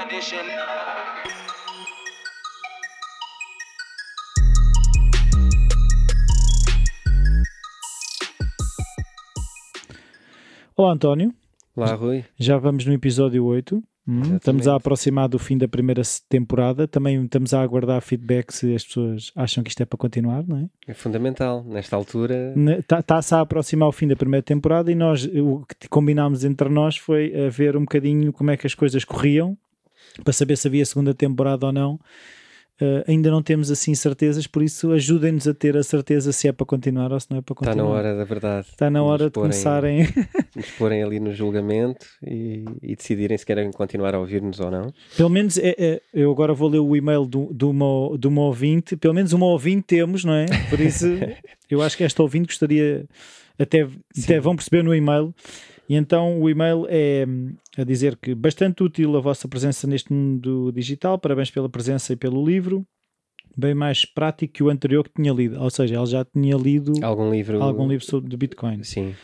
edition. Olá António, Lá, Rui. já vamos no episódio 8. Hum, estamos a aproximar do fim da primeira temporada. Também estamos a aguardar feedback se as pessoas acham que isto é para continuar, não é? É fundamental. Nesta altura, Está-se a aproximar o fim da primeira temporada e nós o que combinámos entre nós foi a ver um bocadinho como é que as coisas corriam para saber se havia segunda temporada ou não. Uh, ainda não temos assim certezas, por isso ajudem-nos a ter a certeza se é para continuar ou se não é para está continuar. na hora da verdade. Está na hora de começarem. Nos porem ali no julgamento e, e decidirem se querem continuar a ouvir-nos ou não. Pelo menos é, é- eu agora vou ler o e-mail do, do, uma, do uma ouvinte. Pelo menos uma ouvinte temos, não é? Por isso eu acho que esta ouvinte gostaria, até, até vão perceber no e-mail. E então o e-mail é hum, a dizer que bastante útil a vossa presença neste mundo digital. Parabéns pela presença e pelo livro. Bem mais prático que o anterior que tinha lido. Ou seja, ela já tinha lido Algum livro. algum livro sobre Bitcoin. Sim.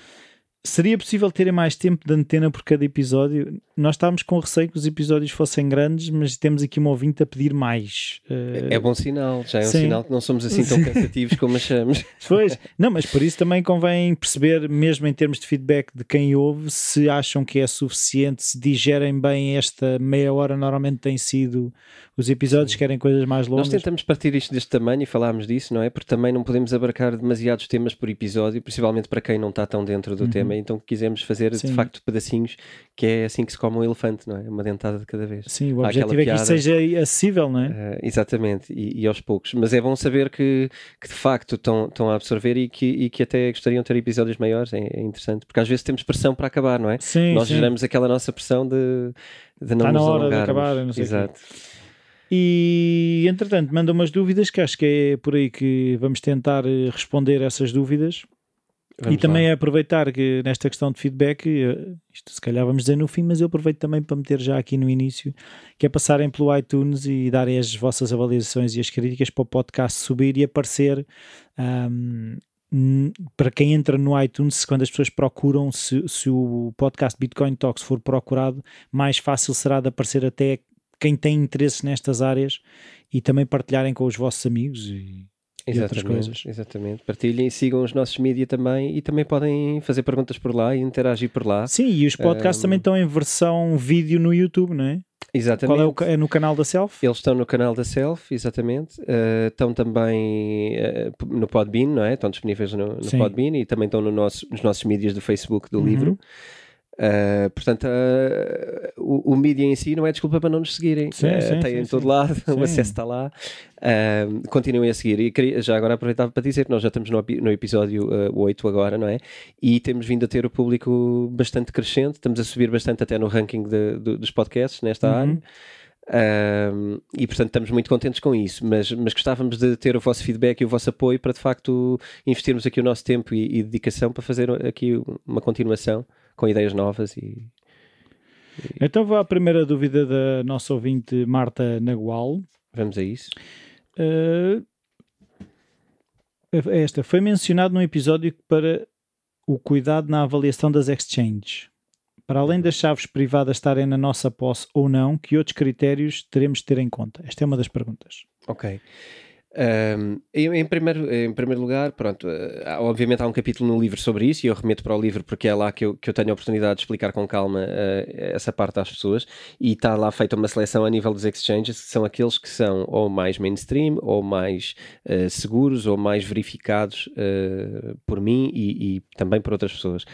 Seria possível terem mais tempo de antena por cada episódio? Nós estávamos com receio que os episódios fossem grandes, mas temos aqui uma ouvinte a pedir mais. Uh, É bom sinal. Já é um Sim. sinal que não somos assim tão cansativos como achamos. Pois, não, mas por isso também convém perceber, mesmo em termos de feedback de quem ouve, se acham que é suficiente, se digerem bem esta meia hora, normalmente tem sido os episódios, querem coisas mais Nós longas. tentamos partir isto deste tamanho e falámos disso, não é? Porque também não podemos abarcar demasiados temas por episódio, principalmente para quem não está tão dentro do tema. Então quisemos fazer. Sim. de facto pedacinhos, que é assim que se come um elefante, não é? Uma dentada de cada vez. Sim, o objetivo é que isto seja acessível, não é? Eh, exatamente, e, e aos poucos. Mas é bom saber que, que de facto estão, estão a absorver e que, e que até gostariam de ter episódios maiores. É, é interessante, porque às vezes temos pressão para acabar, não é? Sim, Nós sim. geramos aquela nossa pressão de, de não Está na nos hora de acabar, não sei. Exato. E entretanto, manda umas dúvidas que acho que é por aí que vamos tentar eh, responder essas dúvidas. Vamos e também lá. é aproveitar que nesta questão de feedback, eh, isto se calhar vamos dizer no fim, mas eu aproveito também para meter já aqui no início, que é passarem pelo iTunes e darem as vossas avaliações e as críticas para o podcast subir e aparecer. hum, para quem entra no iTunes, quando as pessoas procuram, se, se o podcast Bitcoin Talks for procurado, mais fácil será de aparecer até quem tem interesse nestas áreas e também partilharem com os vossos amigos e, e outras coisas. exatamente. Partilhem e sigam os nossos mídia também e também podem fazer perguntas por lá e interagir por lá. Sim, e os podcasts Ahm. também estão em versão vídeo no YouTube, não é? Exatamente. Qual é, o, é no canal da Self? Eles estão no canal da Self, exatamente. Uh, estão também uh, no Podbean, não é? Estão disponíveis no, no. Podbean e também estão no nosso, nos nossos mídias do Facebook do Uhum. livro. Uh, portanto, uh, o, o mídia em si não é desculpa para não nos seguirem. Sim, Uh, sim, tem sim, em todo lado, o acesso está lá. Uh, continuem a seguir. E queria, já agora aproveitava para dizer que nós já estamos no, no episódio uh, 8 agora, não é? E temos vindo a ter o público bastante crescente. Estamos a subir bastante até no ranking de- do- dos podcasts nesta Uhum. área. Um, e portanto estamos muito contentes com isso, mas, mas gostávamos de ter o vosso feedback e o vosso apoio para de facto investirmos aqui o nosso tempo e, e dedicação para fazer aqui uma continuação com ideias novas e Então vou à primeira dúvida da nossa ouvinte Marta Nagual. vamos a isso. Uh, esta foi mencionado num episódio para o cuidado na avaliação das exchanges. Para além das chaves privadas estarem na nossa posse ou não, que outros critérios teremos de ter em conta? Esta é uma das perguntas. Ok. Um, em, primeiro, em primeiro lugar, pronto, eh, obviamente há um capítulo no livro sobre isso e eu remeto para o livro porque é lá que eu, que eu tenho a oportunidade de explicar com calma eh, essa parte às pessoas e está lá feita uma seleção a nível dos exchanges que são aqueles que são ou mais mainstream ou mais eh, seguros ou mais verificados eh, por mim e, e também por outras pessoas.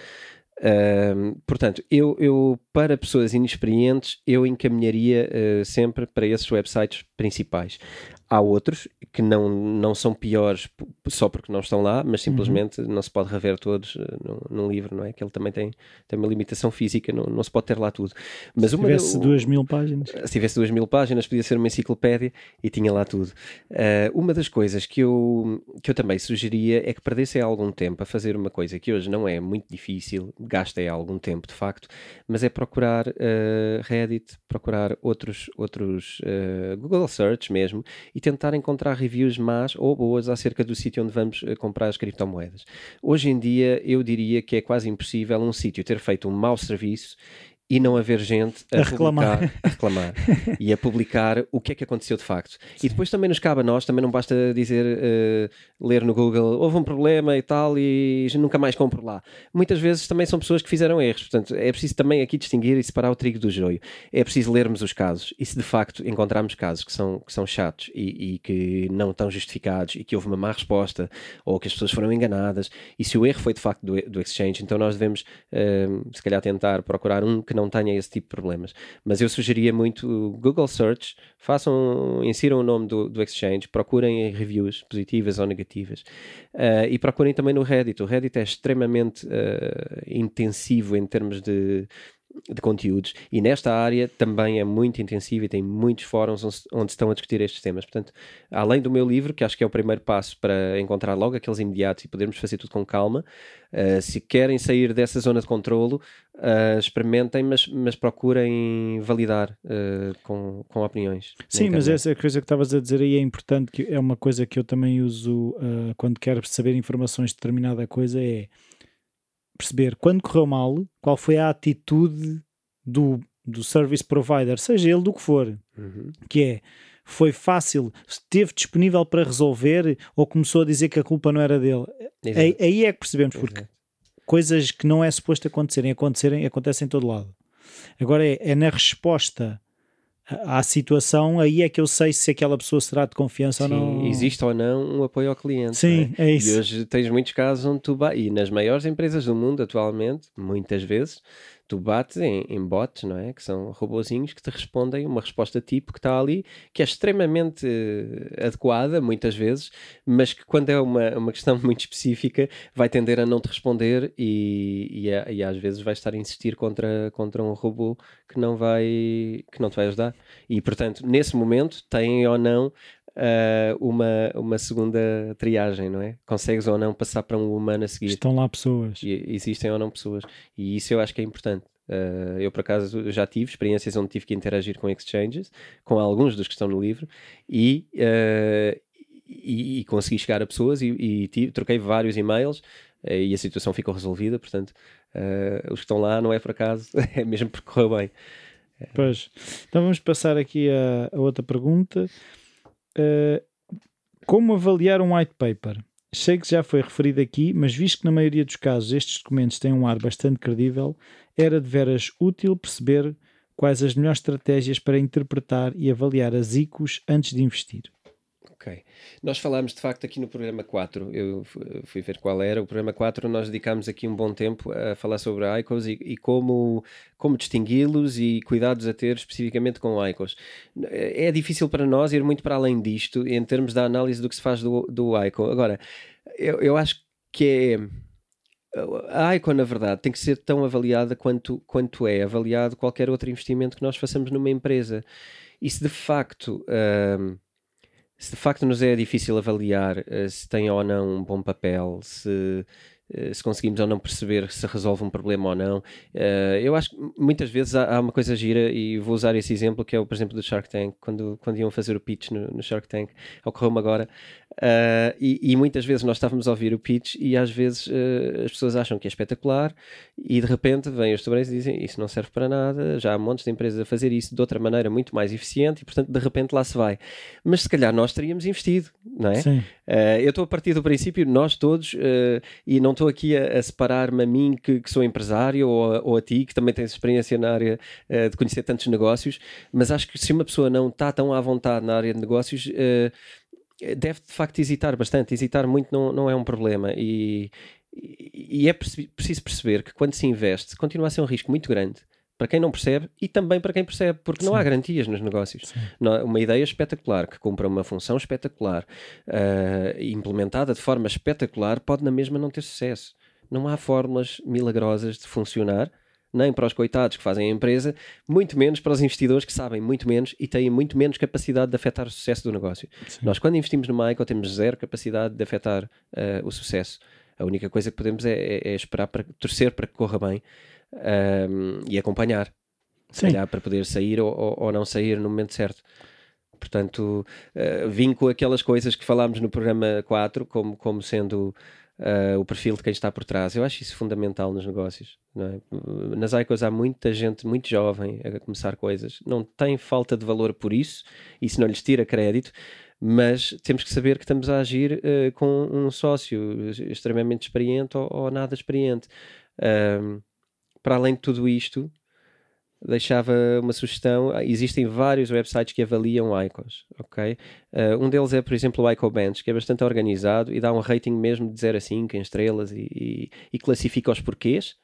Um, portanto, eu, eu, para pessoas inexperientes, eu encaminharia uh, sempre para esses websites principais. Há outros que não, não são piores só porque não estão lá, mas simplesmente não se pode rever todos uh, num, num livro, não é? Que ele também tem, tem uma limitação física, não, não se pode ter lá tudo. Mas Se uma- tivesse duas mil páginas. se tivesse duas mil páginas, podia ser uma enciclopédia e tinha lá tudo. Uh, uma das coisas que eu, que eu também sugeria é que perdessem algum tempo a fazer uma coisa que hoje não é muito difícil, gastem algum tempo de facto, mas é procurar uh, Reddit, procurar outros, outros uh, Google Search mesmo e tentar encontrar reviews más ou boas acerca do sítio onde vamos uh, comprar as criptomoedas. Hoje em dia, eu diria que é quase impossível um sítio ter feito um mau serviço e não haver gente a, A reclamar. publicar- a reclamar e a publicar o que é que aconteceu de facto. E depois também nos cabe a nós, também não basta dizer, eh, ler no Google, houve um problema e tal e nunca mais compro lá. Muitas vezes também são pessoas que fizeram erros, portanto é preciso também aqui distinguir e separar o trigo do joio. É preciso lermos os casos e se de facto encontrarmos casos que são, que são chatos e, e que não estão justificados e que houve uma má resposta ou que as pessoas foram enganadas e se o erro foi de facto do, do exchange, então nós devemos eh, se calhar tentar procurar um que não tenha esse tipo de problemas. Mas eu sugeria muito Google Search, façam, insiram o nome do, do exchange, procurem reviews positivas ou negativas eh, e procurem também no Reddit. O Reddit é extremamente eh, intensivo em termos de de conteúdos e nesta área também é muito intensivo e tem muitos fóruns onde, estão a discutir estes temas. Portanto, além do meu livro, que acho que é o primeiro passo para encontrar logo aqueles imediatos e podermos fazer tudo com calma, uh, se querem sair dessa zona de controlo, uh, experimentem, mas, mas procurem validar uh, com, com opiniões. Sim, mas essa coisa que estavas a dizer aí é importante, que é uma coisa que eu também uso quando quero saber informações de determinada coisa, é perceber quando correu mal, qual foi a atitude do, do service provider, seja ele do que for, Uhum. que é foi fácil, esteve disponível para resolver ou começou a dizer que a culpa não era dele. Aí, aí é que percebemos, porque Exato. coisas que não é suposto acontecerem, acontecerem, acontecem em todo lado. Agora é, é na resposta à situação, aí é que eu sei se aquela pessoa será de confiança Sim, ou não. existe ou não um apoio ao cliente. Sim, é E isso. hoje tens muitos casos onde tu ba- e nas maiores empresas do mundo atualmente, muitas vezes, tu bates em, em bots, não é? Que são robozinhos que te respondem uma resposta tipo que está ali, que é extremamente eh, adequada, muitas vezes, mas que quando é uma, uma questão muito específica vai tender a não te responder e, e, a- e às vezes vai estar a insistir contra, contra um robô que não vai que não te vai ajudar. E portanto, nesse momento, têm ou não ah, uma, uma segunda triagem, não é? Consegues ou não passar para um humano a seguir. Estão lá pessoas. E existem ou não pessoas. E isso eu acho que é importante. Ah, eu, por acaso, já tive experiências onde tive que interagir com exchanges, com alguns dos que estão no livro, e, ah, e, e consegui chegar a pessoas e, e tive- troquei vários e-mails e a situação ficou resolvida. Portanto, ah, os que estão lá não é por acaso, é mesmo porque correu bem. Pois. Então vamos passar aqui a, a outra pergunta. Uh, como avaliar um white paper? Sei que já foi referido aqui, mas visto que na maioria dos casos estes documentos têm um ar bastante credível, era de veras útil perceber quais as melhores estratégias para interpretar e avaliar as ICOs antes de investir. Ok. Nós falámos de facto aqui no programa 4, eu fu- fui ver qual era. O programa 4 nós dedicámos aqui um bom tempo a falar sobre ICOs e, e como, como distingui-los e cuidados a ter especificamente com ICOs. É difícil para nós ir muito para além disto em termos da análise do que se faz do, do ICO. Agora, eu, eu acho que é. A ICO, na verdade, tem que ser tão avaliada quanto, quanto é avaliado qualquer outro investimento que nós façamos numa empresa. E se de facto. ahm, se de facto nos é difícil avaliar eh, se tem ou não um bom papel, se, se conseguimos ou não perceber se resolve um problema ou não, eh, eu acho que muitas vezes há, uma coisa gira e vou usar esse exemplo que é o, por exemplo, do Shark Tank, quando, quando iam fazer o pitch no, no Shark Tank, ocorreu-me agora, eh, e, e muitas vezes nós estávamos a ouvir o pitch e às vezes eh, as pessoas acham que é espetacular e de repente vêm os tubarões e dizem isso não serve para nada, já há montes de empresas a fazer isso de outra maneira muito mais eficiente e portanto de repente lá se vai. Mas se calhar nós teríamos investido, não é? Sim. Eu estou a partir do princípio, nós todos, e não estou aqui a, a separar-me a mim que, que sou empresário ou a, ou a ti que também tens experiência na área uh, de conhecer tantos negócios, mas acho que se uma pessoa não está tão à vontade na área de negócios, uh, deve de facto hesitar bastante. Hesitar muito não, não é um problema e, e é preciso perceber que quando se investe, continua a ser um risco muito grande. Para quem não percebe e também para quem percebe, porque não Sim. há garantias nos negócios. Não- Uma ideia espetacular que cumpra uma função espetacular e implementada de forma espetacular pode na mesma não ter sucesso. Não há fórmulas milagrosas de funcionar, nem para os coitados que fazem a empresa, muito menos para os investidores que sabem muito menos e têm muito menos capacidade de afetar o sucesso do negócio. Sim. Nós, quando investimos numa ICO, temos zero capacidade de afetar ah, o sucesso. A única coisa que podemos é, é- é esperar para torcer para que corra bem ah, e acompanhar se Sim. calhar para poder sair ou, ou- ou não sair no momento certo. Portanto, eh, vim com aquelas coisas que falámos no programa 4 como, como sendo uh, o perfil de quem está por trás. Eu acho isso fundamental nos negócios. É? Nas ICOs há muita gente muito jovem a começar coisas, não tem falta de valor por isso, isso não lhes tira crédito, mas temos que saber que estamos a agir uh, com um sócio extremamente experiente ou, ou nada experiente. Uh, para além de tudo isto, deixava uma sugestão. Ah, existem vários websites que avaliam ICOs, ok? Uh, um deles é, por exemplo, o ICOBench, que é bastante organizado e dá um rating mesmo de 0 a 5 em estrelas e, e, e classifica os porquês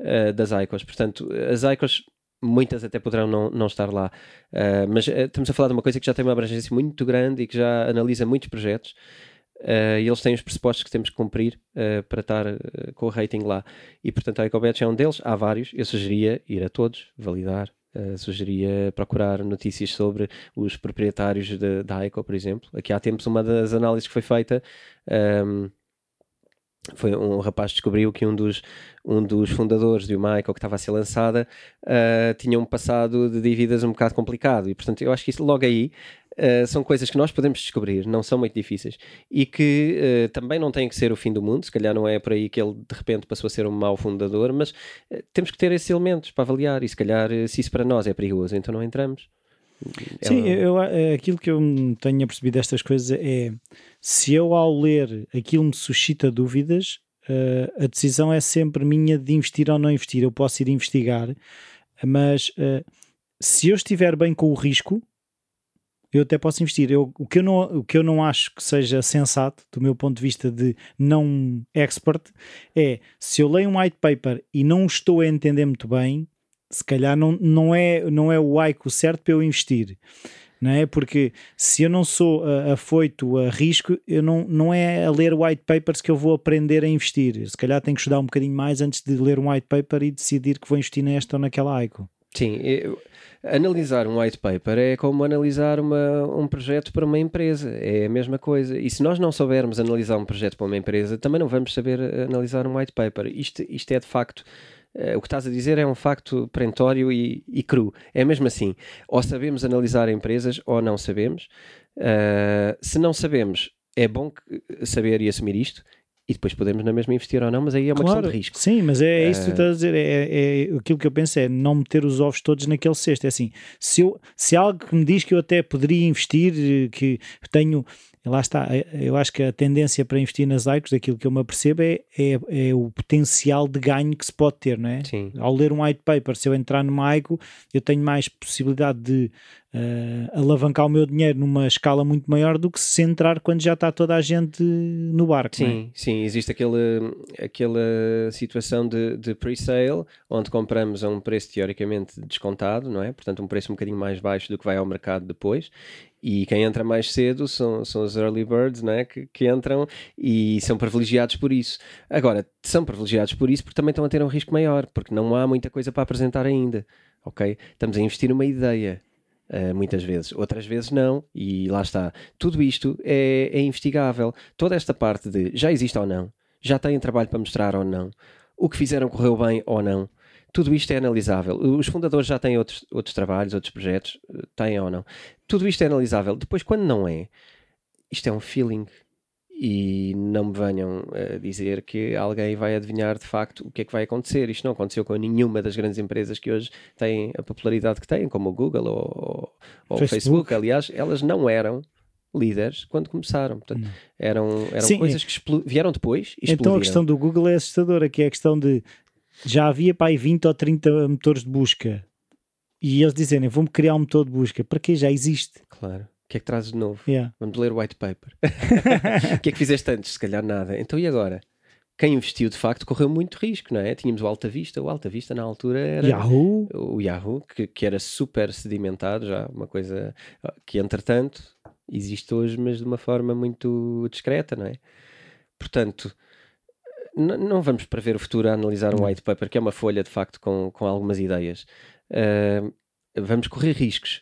uh, das ICOs. Portanto, as ICOs muitas até poderão não, não estar lá. Uh, mas estamos a falar de uma coisa que já tem uma abrangência muito grande e que já analisa muitos projetos. Uh, e eles têm os pressupostos que temos que cumprir uh, para estar uh, com o rating lá. E portanto a EcoBet é um deles, há vários. Eu sugeria ir a todos, validar. sugeria procurar notícias sobre os proprietários da Eco, por exemplo. Aqui há tempos, uma das análises que foi feita um, foi um rapaz descobriu que um dos, um dos fundadores de uma Eco que estava a ser lançada tinha um passado de dívidas um bocado complicado. E portanto, eu acho que isso logo aí Uh, são coisas que nós podemos descobrir, não são muito difíceis e que uh, também não tem que ser o fim do mundo. Se calhar não é por aí que ele de repente passou a ser um mau fundador, mas uh, temos que ter esses elementos para avaliar. E se calhar, se isso para nós é perigoso, então não entramos. É Sim, eu, aquilo que eu tenho percebido destas coisas é se eu ao ler aquilo me suscita dúvidas, a decisão é sempre minha de investir ou não investir. Eu posso ir investigar, mas se eu estiver bem com o risco, eu até posso investir. Eu, o, que eu não, o que eu não acho que seja sensato, do meu ponto de vista de não expert, é se eu leio um white paper e não estou a entender muito bem, se calhar não, não, é, não é o ICO certo para eu investir. Não é? Porque se eu não sou afoito a risco, eu não, não é a ler white papers que eu vou aprender a investir. Se calhar tenho que estudar um bocadinho mais antes de ler um white paper e decidir que vou investir nesta ou naquela ICO. Sim, eu, analisar um white paper é como analisar uma, um projeto para uma empresa, é a mesma coisa. E se nós não soubermos analisar um projeto para uma empresa, também não vamos saber analisar um white paper. Isto, isto é de facto. Uh, o que estás a dizer é um facto perentório e, e, cru. É mesmo assim. Ou sabemos analisar empresas ou não sabemos. Uh, se não sabemos, é bom saber e assumir isto e depois podemos na mesma investir ou não, mas aí é uma claro, questão de risco. Sim, mas é, é isso que tu estás a dizer. É, é, é, aquilo que eu penso é não meter os ovos todos naquele cesto. É assim, se, eu, se algo que me diz que eu até poderia investir, que tenho lá está, é, eu acho que a tendência para investir nas ICOs, daquilo que eu me apercebo, é, é, é, o potencial de ganho que se pode ter, não é? Sim. Ao ler um white paper, se eu entrar numa ICO, eu tenho mais possibilidade de uh, alavancar o meu dinheiro numa escala muito maior do que se entrar quando já está toda a gente no barco. É? Sim, é? sim, existe aquele, aquela situação de, de pre-sale, onde compramos a um preço teoricamente descontado, não é? Portanto, um preço um bocadinho mais baixo do que vai ao mercado depois, e quem entra mais cedo são, são os early birds né, que, que entram e são privilegiados por isso. Agora, são privilegiados por isso porque também estão a ter um risco maior, porque não há muita coisa para apresentar ainda. Ok? Estamos a investir numa ideia. Uh, muitas vezes, outras vezes não, e lá está. Tudo isto é, é investigável. Toda esta parte de já existe ou não, já têm trabalho para mostrar ou não, o que fizeram correu bem ou não, tudo isto é analisável. Os fundadores já têm outros, outros trabalhos, outros projetos, têm ou não. Tudo isto é analisável. Depois, quando não é, isto é um feeling. E não me venham a dizer que alguém vai adivinhar de facto o que é que vai acontecer. Isto não aconteceu com nenhuma das grandes empresas que hoje têm a popularidade que têm, como o Google ou, ou o Facebook. Aliás, elas não eram líderes quando começaram. Portanto, hum. eram, eram Sim, coisas que vieram depois e Então a questão do Google é assustadora, que é a questão de já havia para aí 20 ou 30 motores de busca. E eles dizerem, vamos criar um motor de busca. Para que já existe? Claro. O que é que trazes de novo? Yeah. Vamos ler o white paper. o que é que fizeste antes? Se calhar nada. Então e agora? Quem investiu de facto correu muito risco, não é? Tínhamos o Alta Vista, o Alta Vista na altura era Yahoo, o Yahoo, que, que era super sedimentado já, uma coisa que entretanto existe hoje, mas de uma forma muito discreta, não é? Portanto, não vamos prever o futuro a analisar um white paper, que é uma folha de facto com, com algumas ideias. Uh, vamos correr riscos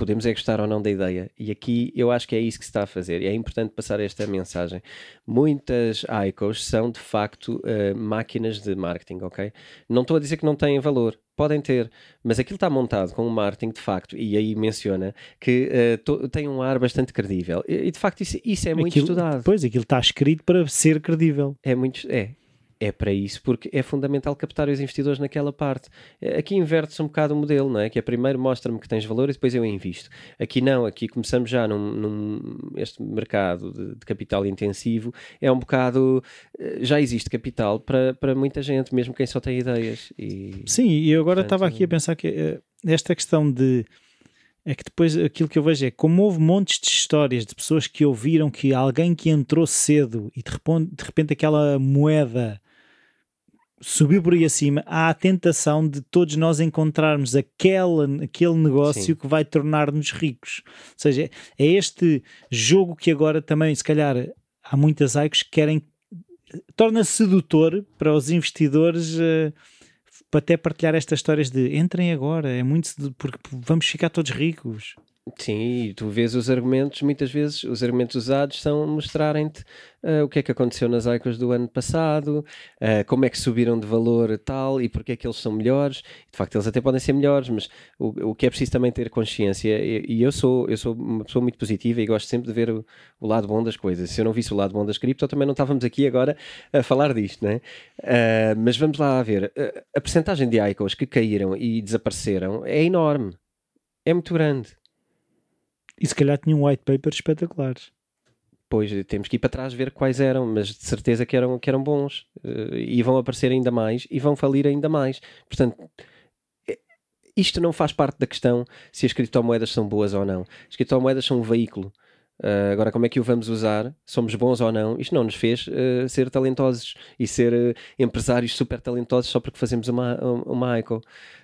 podemos é gostar ou não da ideia. E aqui eu acho que é isso que se está a fazer. E é importante passar esta mensagem. Muitas ICOs são de facto uh, máquinas de marketing, ok? Não estou a dizer que não têm valor. Podem ter, mas aquilo está montado com um marketing de facto, e aí menciona que uh, to, tem um ar bastante credível. E, de facto isso, isso é muito aquilo, estudado. Pois, aquilo está escrito para ser credível. É muito, é, é para isso, porque é fundamental captar os investidores naquela parte. Aqui inverte-se um bocado o modelo, não é? Que é primeiro mostra-me que tens valor e depois eu invisto. Aqui não, aqui começamos já num, num este mercado de, de, capital intensivo, é um bocado, eh, já existe capital para, para muita gente, mesmo quem só tem ideias. E, Sim, e eu agora estava aqui a pensar que uh, esta questão de é que depois aquilo que eu vejo é como houve montes de histórias de pessoas que ouviram que alguém que entrou cedo e de repente, de repente aquela moeda subiu por aí acima, há a tentação de todos nós encontrarmos aquela, aquele negócio Sim. que vai tornar-nos ricos. Ou seja, é este jogo que agora também, se calhar, há muitas ICOs que querem, torna-se sedutor para os investidores. Uh, para até partilhar estas histórias de entrem agora, é muito porque vamos ficar todos ricos. Sim, e tu vês os argumentos, muitas vezes os argumentos usados são mostrarem-te uh, o que é que aconteceu nas ICOs do ano passado, uh, como é que subiram de valor tal e porque é que eles são melhores. De facto, eles até podem ser melhores, mas o, o que é preciso também ter consciência, e, e, eu, sou, eu sou uma pessoa muito positiva e gosto sempre de ver o, o, lado bom das coisas. Se eu não visse o lado bom das cripto, também não estávamos aqui agora a falar disto, né? Uh, mas vamos lá ver. a percentagem de ICOs que caíram e desapareceram é enorme. É muito grande. E se calhar tinha um white paper espetaculares. Pois, temos que ir para trás ver quais eram, mas de certeza que eram, que eram bons. Uh, e vão aparecer ainda mais e vão falir ainda mais. Portanto, é, isto não faz parte da questão se as criptomoedas são boas ou não. As criptomoedas são um veículo. Uh, agora, como é que o vamos usar? Somos bons ou não? Isto não nos fez uh, ser talentosos e ser uh, empresários super talentosos só porque fazemos uma, uma ICO.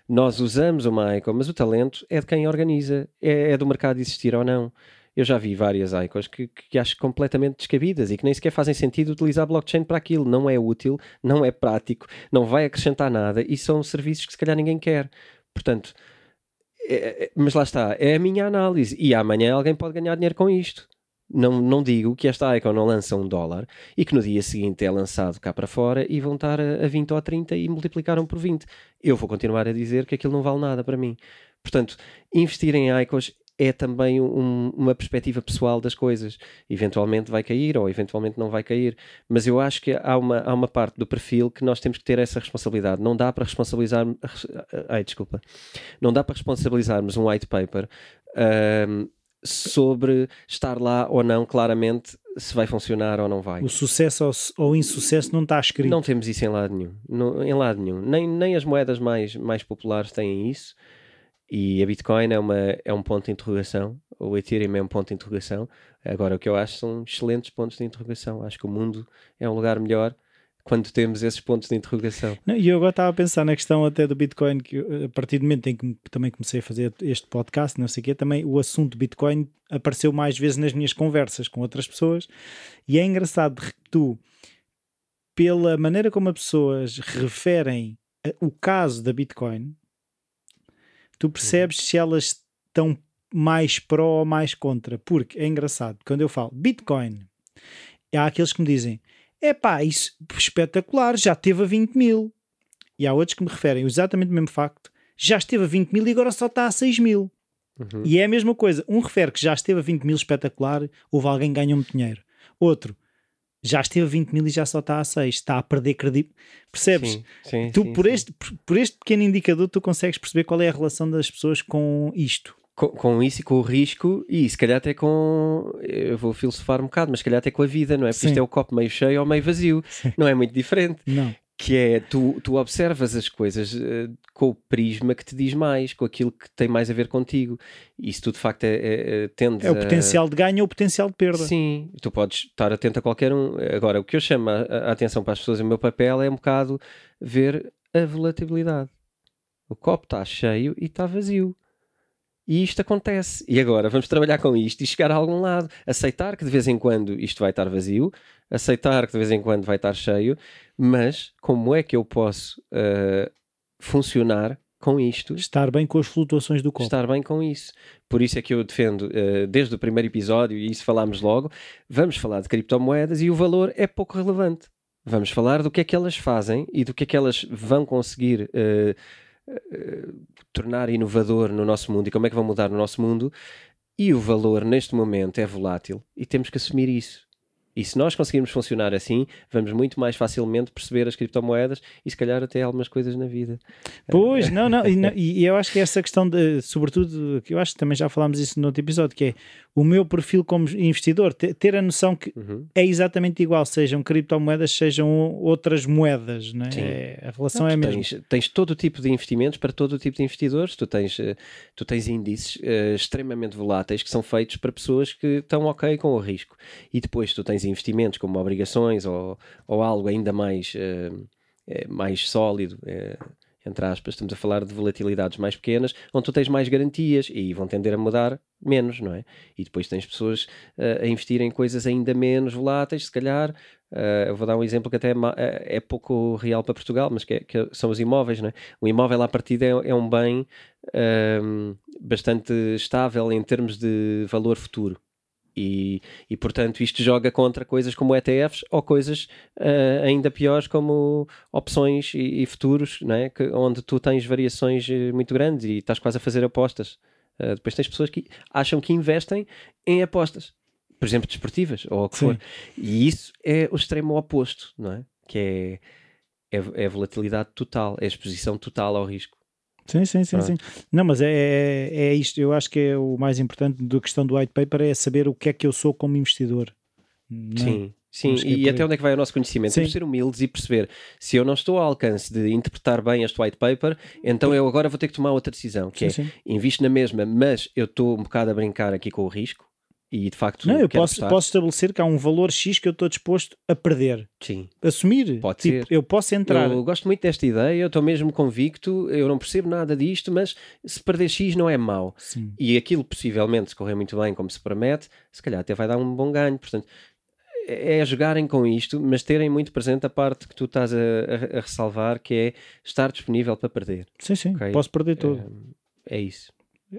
Nós usamos uma ICO, mas o talento é de quem organiza, é, é do mercado existir ou não. Eu já vi várias ICOs que, que acho completamente descabidas e que nem sequer fazem sentido utilizar blockchain para aquilo. Não é útil, não é prático, não vai acrescentar nada e são serviços que se calhar ninguém quer. Portanto, é, é, mas lá está, é a minha análise. E amanhã alguém pode ganhar dinheiro com isto. Não, não digo que esta Icon não lança um dólar e que no dia seguinte é lançado cá para fora e vão estar a, a 20 ou a 30 e multiplicaram por 20. Eu vou continuar a dizer que aquilo não vale nada para mim. Portanto, investir em Icons é também um, uma perspectiva pessoal das coisas. Eventualmente vai cair ou eventualmente não vai cair. Mas eu acho que há uma, há uma parte do perfil que nós temos que ter essa responsabilidade. Não dá para responsabilizar. Ai, desculpa. Não dá para responsabilizarmos um white paper. Um, sobre estar lá ou não, claramente, se vai funcionar ou não vai. O sucesso ou, ou insucesso não está escrito. Não temos isso em lado nenhum. No, em lado nenhum. Nem, nem as moedas mais, mais populares têm isso. E a Bitcoin é, uma, é um ponto de interrogação, o Ethereum é um ponto de interrogação. Agora, o que eu acho são excelentes pontos de interrogação. Acho que o mundo é um lugar melhor quando temos esses pontos de interrogação. e eu agora estava a pensar na questão até do Bitcoin, que a partir do momento em que também comecei a fazer este podcast, não sei o quê, também o assunto Bitcoin apareceu mais vezes nas minhas conversas com outras pessoas. E é engraçado que tu, pela maneira como as pessoas referem o caso da Bitcoin, tu percebes se elas estão mais pró ou mais contra. Porque é engraçado, quando eu falo Bitcoin, há aqueles que me dizem: é pá, isso espetacular, já teve a 20 mil. E há outros que me referem exatamente o mesmo facto: já esteve a 20 mil e agora só está a 6 mil. Uhum. E é a mesma coisa. Um refere que já esteve a 20 mil espetacular, houve alguém que ganhou muito dinheiro. Outro, já esteve a 20 mil e já só está a 6, está a perder credibilidade. Percebes? Sim, sim, tu, sim, por, Este, por este pequeno indicador, tu consegues perceber qual é a relação das pessoas com isto. Com, com, isso e com o risco, e se calhar até com. Eu vou filosofar um bocado, mas se calhar até com a vida, não é? Porque isto é o copo meio cheio ou meio vazio, Sim. não é muito diferente. Não que é tu, tu observas as coisas uh, com o prisma que te diz mais, com aquilo que tem mais a ver contigo. Isso tu de facto é, é, é tende É o potencial de ganho ou o potencial de perda. Sim, tu podes estar atento a qualquer um. Agora, o que eu chamo a, a atenção para as pessoas, o meu papel é um bocado ver a volatilidade. O copo está cheio e está vazio. E isto acontece. E agora vamos trabalhar com isto e chegar a algum lado. Aceitar que de vez em quando isto vai estar vazio, aceitar que de vez em quando vai estar cheio, mas como é que eu posso uh, funcionar com isto. Estar bem com as flutuações do copo. Estar bem com isso. Por isso é que eu defendo, uh, desde o primeiro episódio, e isso falámos logo, vamos falar de criptomoedas e o valor é pouco relevante. Vamos falar do que é que elas fazem e do que é que elas vão conseguir uh, tornar inovador no nosso mundo e como é que vão mudar no nosso mundo. E o valor neste momento é volátil e temos que assumir isso. E se nós conseguirmos funcionar assim, vamos muito mais facilmente perceber as criptomoedas e se calhar até algumas coisas na vida. Pois, não, não, e, eu acho que essa questão de, sobretudo, que eu acho que também já falámos isso no outro episódio, que é o meu perfil como investidor, ter, a noção que uhum. é exatamente igual, sejam criptomoedas, sejam outras moedas, né? É, a relação não, é a mesma. Tens, tens, todo o tipo de investimentos para todo o tipo de investidores, tu tens, eh, tu tens índices uh, extremamente voláteis que são feitos para pessoas que estão ok com o risco e depois tu tens investimentos como obrigações ou, ou algo ainda mais, uh, mais sólido entre aspas, estamos a falar de volatilidades mais pequenas, onde tu tens mais garantias e vão tender a mudar menos, não é? E depois tens pessoas uh, a investir em coisas ainda menos voláteis, se calhar. Uh, eu vou dar um exemplo que até é, é pouco real para Portugal, mas que, é, que, são os imóveis, não é? O imóvel à partida é, é um bem uh, bastante estável em termos de valor futuro. E, e, portanto isto joga contra coisas como ETFs ou coisas uh, ainda piores como opções e, e futuros, né? que, onde tu tens variações eh, muito grandes e estás quase a fazer apostas. Uh, depois tens pessoas que acham que investem em apostas, por exemplo, desportivas ou o que Sim. for. E isso é o extremo oposto, não é? Que é, é, é volatilidade total, é a exposição total ao risco. Sim, sim, sim, sim. Não, mas é, é, é isto. Eu acho que é o mais importante da questão do white paper é saber o que é que eu sou como investidor. Não? Sim. Sim, e até onde é que vai o nosso conhecimento? Sim. Temos ser humildes e perceber se eu não estou ao alcance de interpretar bem este white paper, então eu agora vou ter que tomar outra decisão, que sim, é sim. invisto na mesma, mas eu estou um bocado a brincar aqui com o risco, e de facto não, eu posso, posso estabelecer que há um valor X que eu estou disposto a perder. Sim. Assumir. Pode tipo, ser. Eu posso entrar. Eu gosto muito desta ideia, eu estou mesmo convicto, eu não percebo nada disto, mas se perder X não é mau. Sim. E aquilo possivelmente, se correr muito bem, como se promete, se calhar até vai dar um bom ganho. Portanto, é, é jogarem com isto, mas terem muito presente a parte que tu estás a, a, a ressalvar, que é estar disponível para perder. Sim, sim, okay? posso perder tudo. É, é isso.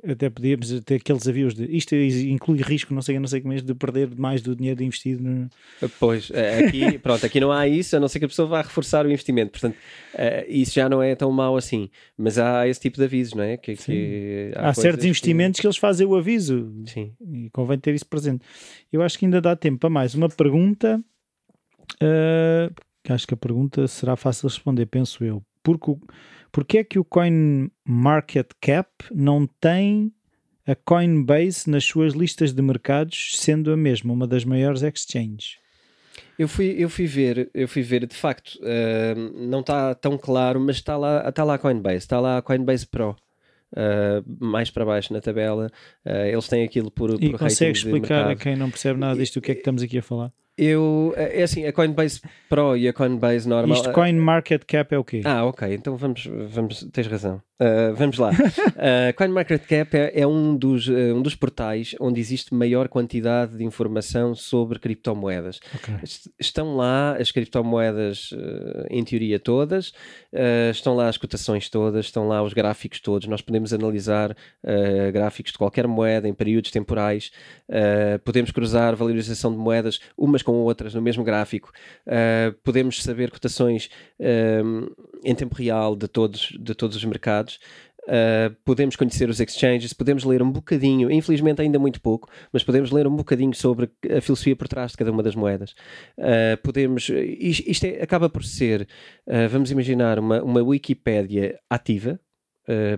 Até podíamos ter aqueles avios de isto inclui risco, não sei, não sei como é, de perder mais do dinheiro investido. No... Pois, é, aqui, pronto, aqui não há isso, a não ser que a pessoa vá reforçar o investimento. Portanto, uh, isso já não é tão mau assim. Mas há esse tipo de avisos, não é? Que, que há, há certos investimentos que... que... eles fazem o aviso. Sim. E convém ter isso presente. Eu acho que ainda dá tempo para mais uma pergunta. Uh, acho que a pergunta será fácil de responder, penso eu. Porque o Porquê é que o Coin Market Cap não tem a Coinbase nas suas listas de mercados, sendo a mesma uma das maiores exchanges? Eu fui, eu fui ver, eu fui ver, de facto, uh, não está tão claro, mas está lá, está lá a Coinbase, está lá a Coinbase Pro. Uh, mais para baixo na tabela, uh, eles têm aquilo por, e por consegue explicar a quem não percebe nada disto o que é que estamos aqui a falar? Eu, é, é assim, a Coinbase Pro e a Coinbase normal. Isto Coin Market Cap é o quê? Ah, ok, então vamos, vamos tens razão. Uh, vamos lá. uh, CoinMarketCap é, é um, dos, uh, um dos portais onde existe maior quantidade de informação sobre criptomoedas. Okay. Estão lá as criptomoedas, em teoria, todas, estão lá as cotações todas, estão lá os gráficos todos. Nós podemos analisar gráficos de qualquer moeda em períodos temporais, podemos cruzar valorização de moedas umas com outras no mesmo gráfico, podemos saber cotações em tempo real de todos, de todos os mercados Uh, podemos conhecer os exchanges, podemos ler um bocadinho, infelizmente ainda muito pouco, mas podemos ler um bocadinho sobre a filosofia por trás de cada uma das moedas. Uh, podemos, isto, isto é, acaba por ser, uh, vamos imaginar, uma, uma Wikipédia ativa,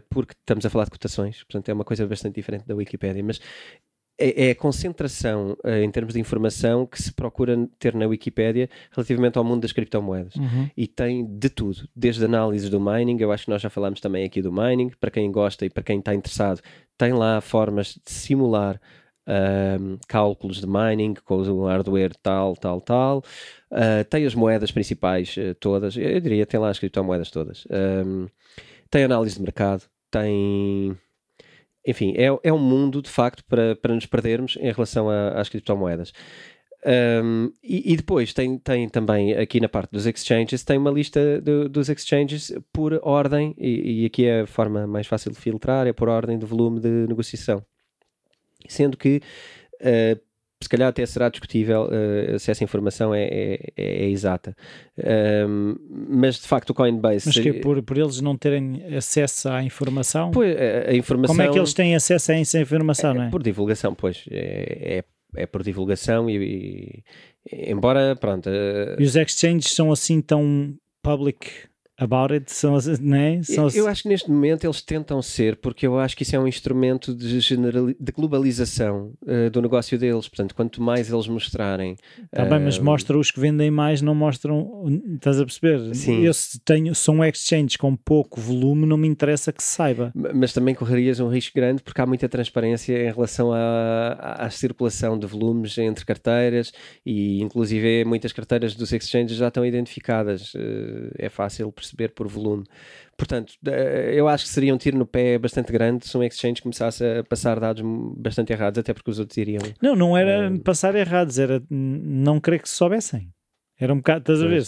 porque estamos a falar de cotações, portanto é uma coisa bastante diferente da Wikipédia, mas é, é a concentração uh, em termos de informação que se procura ter na Wikipédia relativamente ao mundo das criptomoedas. Uhum. E tem de tudo, desde análises do mining, eu acho que nós já falámos também aqui do mining, para quem gosta e para quem está interessado, tem lá formas de simular cálculos de mining com o hardware tal, tal, tal. Uh, tem as moedas principais uh, todas, eu diria, tem lá as criptomoedas todas. tem análise de mercado, tem enfim, é, é um mundo de facto para, para nos perdermos em relação a, às criptomoedas. Um, e, e, depois tem, tem também aqui na parte dos exchanges, tem uma lista do, dos exchanges por ordem, e, e, aqui é a forma mais fácil de filtrar, é por ordem de volume de negociação. Sendo que uh, se calhar até será discutível uh, se essa informação é, é, é exata. Um, mas de facto o Coinbase. Mas que por, por eles não terem acesso à informação? Pois, a, a, informação. Como é que eles têm acesso a essa informação, é, não é? Por divulgação, pois. É, é, é por divulgação e, e embora, pronto. Uh... E os exchanges são assim tão public about it, são, né? são eu, acho que neste momento eles tentam ser, porque eu acho que isso é um instrumento de, de globalização uh, do negócio deles. Portanto, quanto mais eles mostrarem. Tá uh, bem, mas eh, mostra os que vendem mais, não mostram. Estás a perceber? Sim. Eu tenho, são exchanges com pouco volume, não me interessa que se saiba. Mas também correrias um risco grande porque há muita transparência em relação à, à circulação de volumes entre carteiras e, inclusive, muitas carteiras dos exchanges já estão identificadas. Uh, é fácil perceber perceber por volume. Portanto, eu acho que seria um tiro no pé bastante grande se um exchange começasse a passar dados bastante errados, até porque os outros iriam. Não, não era uh, passar errados, era não querer que se soubessem. Era um bocado, estás a ver?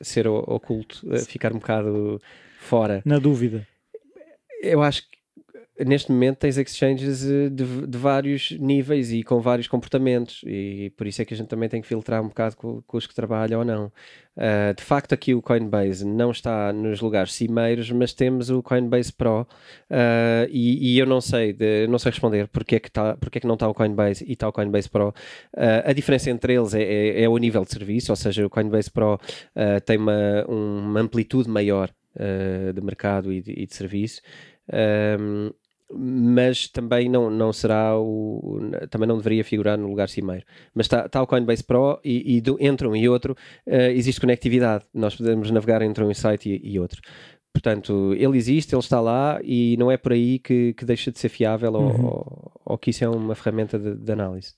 Ser oculto, ficar um bocado fora. Na dúvida. Eu acho que neste momento tens exchanges eh, de, de, vários níveis e com vários comportamentos e por isso é que a gente também tem que filtrar um bocado com, com os que trabalham ou não. Uh, de facto aqui o Coinbase não está nos lugares cimeiros, mas temos o Coinbase Pro uh, e, e, eu não sei, de, não sei responder porque é, que tá, porque é que não está o Coinbase e está o Coinbase Pro. Uh, a diferença entre eles é, é, é, o nível de serviço, ou seja, o Coinbase Pro tem uma, uma amplitude maior de mercado e de, e de serviço. Um, mas também não, não será o. também não deveria figurar no lugar cimeiro. Mas está tá o Coinbase Pro e, e do, entre um e outro uh, existe conectividade. Nós podemos navegar entre um site e, e, outro. Portanto, ele existe, ele está lá e não é por aí que, que deixa de ser fiável uhum. ou, ou, que isso é uma ferramenta de, de, análise.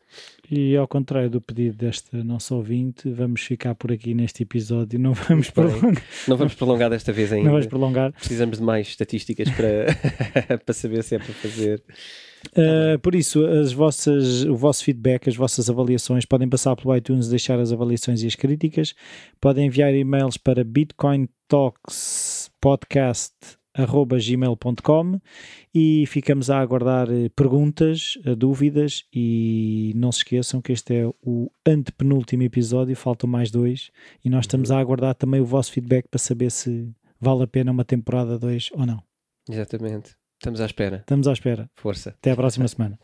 E ao contrário do pedido desta nossa ouvinte, vamos ficar por aqui neste episódio, não vamos prolongar. Não vamos prolongar desta vez ainda. Não vamos prolongar. Precisamos de mais estatísticas para, para saber se é para fazer. Uh, por isso, as vossas, o vosso feedback, as vossas avaliações, podem passar pelo iTunes, deixar as avaliações e as críticas, podem enviar e-mails para Bitcoin Talks podcast.gmail.com e ficamos a aguardar eh, perguntas, eh, dúvidas e não se esqueçam que este é o antepenúltimo episódio, faltam mais dois e nós estamos a aguardar também o vosso feedback para saber se vale a pena uma temporada 2 ou não. Exatamente. Estamos à espera. Estamos à espera. Força. Até à próxima semana.